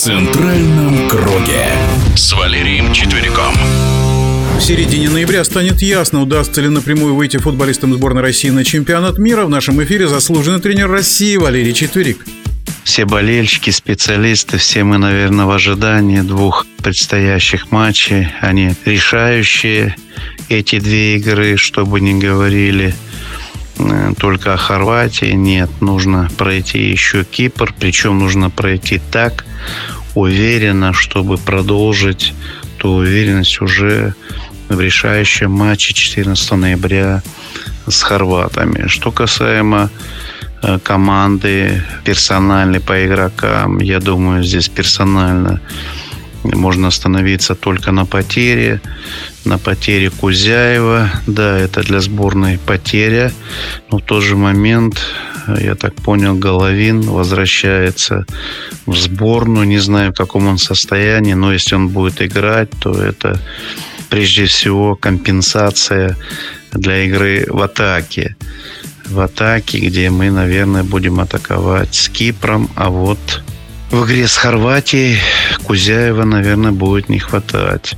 центральном круге с Валерием Четвериком. В середине ноября станет ясно, удастся ли напрямую выйти футболистам сборной России на чемпионат мира. В нашем эфире заслуженный тренер России Валерий Четверик. Все болельщики, специалисты, все мы, наверное, в ожидании двух предстоящих матчей. Они решающие, эти две игры, что бы ни говорили э, только о Хорватии. Нет, нужно пройти еще Кипр. Причем нужно пройти так уверенно, чтобы продолжить ту уверенность уже в решающем матче 14 ноября с хорватами. Что касаемо э, команды персональной по игрокам, я думаю, здесь персонально можно остановиться только на потере. На потере Кузяева. Да, это для сборной потеря. Но в тот же момент, я так понял, Головин возвращается в сборную. Не знаю, в каком он состоянии, но если он будет играть, то это прежде всего компенсация для игры в атаке. В атаке, где мы, наверное, будем атаковать с Кипром, а вот в игре с Хорватией Кузяева, наверное, будет не хватать.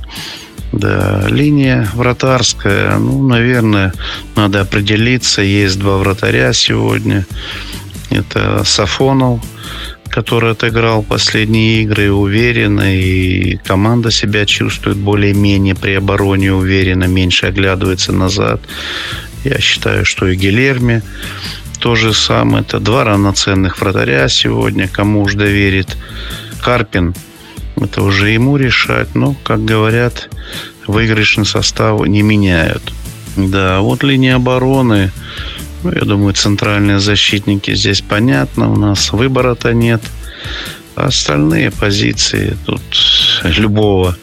Да, линия вратарская, ну, наверное, надо определиться. Есть два вратаря сегодня. Это Сафонов, который отыграл последние игры уверенно, и команда себя чувствует более-менее при обороне уверенно, меньше оглядывается назад. Я считаю, что и Гилерми то же самое. Это два равноценных вратаря сегодня. Кому уж доверит Карпин, это уже ему решать. Но, как говорят, выигрышный состав не меняют. Да, вот линия обороны – ну, я думаю, центральные защитники здесь понятно. У нас выбора-то нет. А остальные позиции тут любого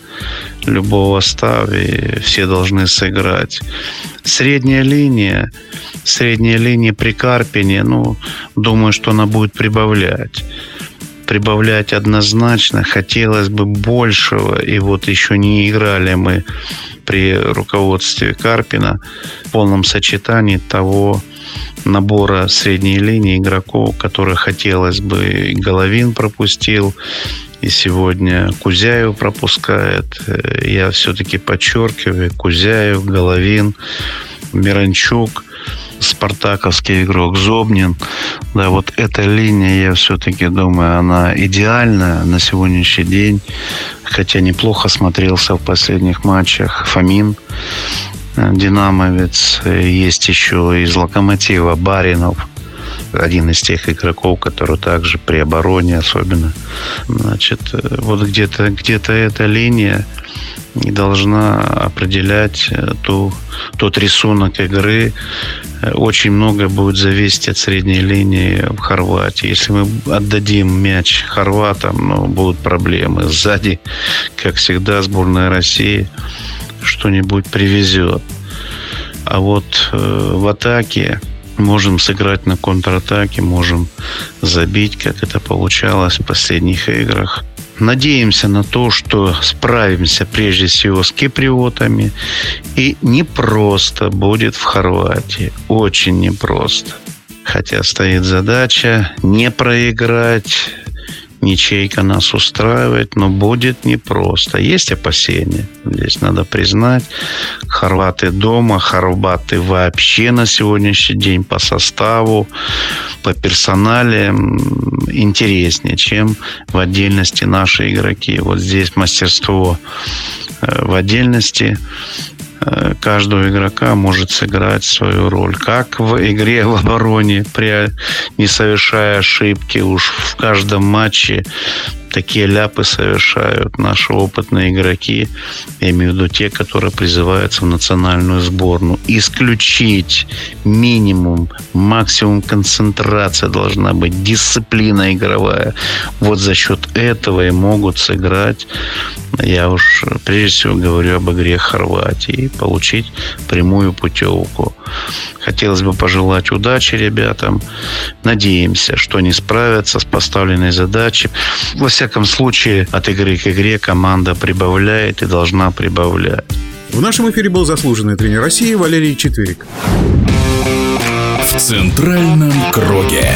любого стави все должны сыграть. Средняя линия, средняя линия при Карпине, ну, думаю, что она будет прибавлять. Прибавлять однозначно. Хотелось бы большего. И вот еще не играли мы при руководстве Карпина в полном сочетании того, набора средней линии игроков, которые хотелось бы. Головин пропустил, и сегодня Кузяев пропускает. Я все-таки подчеркиваю, Кузяев, Головин, Миранчук, спартаковский игрок Зобнин. Да, вот эта линия, я все-таки думаю, она идеальна на сегодняшний день. Хотя неплохо смотрелся в последних матчах Фомин динамовец. Есть еще из локомотива Баринов. Один из тех игроков, который также при обороне особенно. Значит, вот где-то где эта линия не должна определять ту, тот рисунок игры. Очень много будет зависеть от средней линии в Хорватии. Если мы отдадим мяч хорватам, ну, будут проблемы. Сзади, как всегда, сборная России – что-нибудь привезет. А вот э, в атаке можем сыграть на контратаке, можем забить, как это получалось в последних играх. Надеемся на то, что справимся прежде всего с киприотами. И непросто будет в Хорватии. Очень непросто. Хотя стоит задача не проиграть, Ничейка нас устраивает, но будет непросто. Есть опасения. Здесь надо признать. Хорваты дома, хорваты вообще на сегодняшний день по составу, по персонале интереснее, чем в отдельности наши игроки. Вот здесь мастерство э, в отдельности каждого игрока может сыграть свою роль. Как в игре в обороне, при, не совершая ошибки, уж в каждом матче такие ляпы совершают наши опытные игроки, я имею в виду те, которые призываются в национальную сборную. Исключить минимум, максимум концентрация должна быть, дисциплина игровая. Вот за счет этого и могут сыграть, я уж прежде всего говорю об игре Хорватии, получить прямую путевку. Хотелось бы пожелать удачи ребятам. Надеемся, что они справятся с поставленной задачей. Всяком случае, от игры к игре команда прибавляет и должна прибавлять. В нашем эфире был заслуженный тренер России Валерий Четверик. В центральном круге.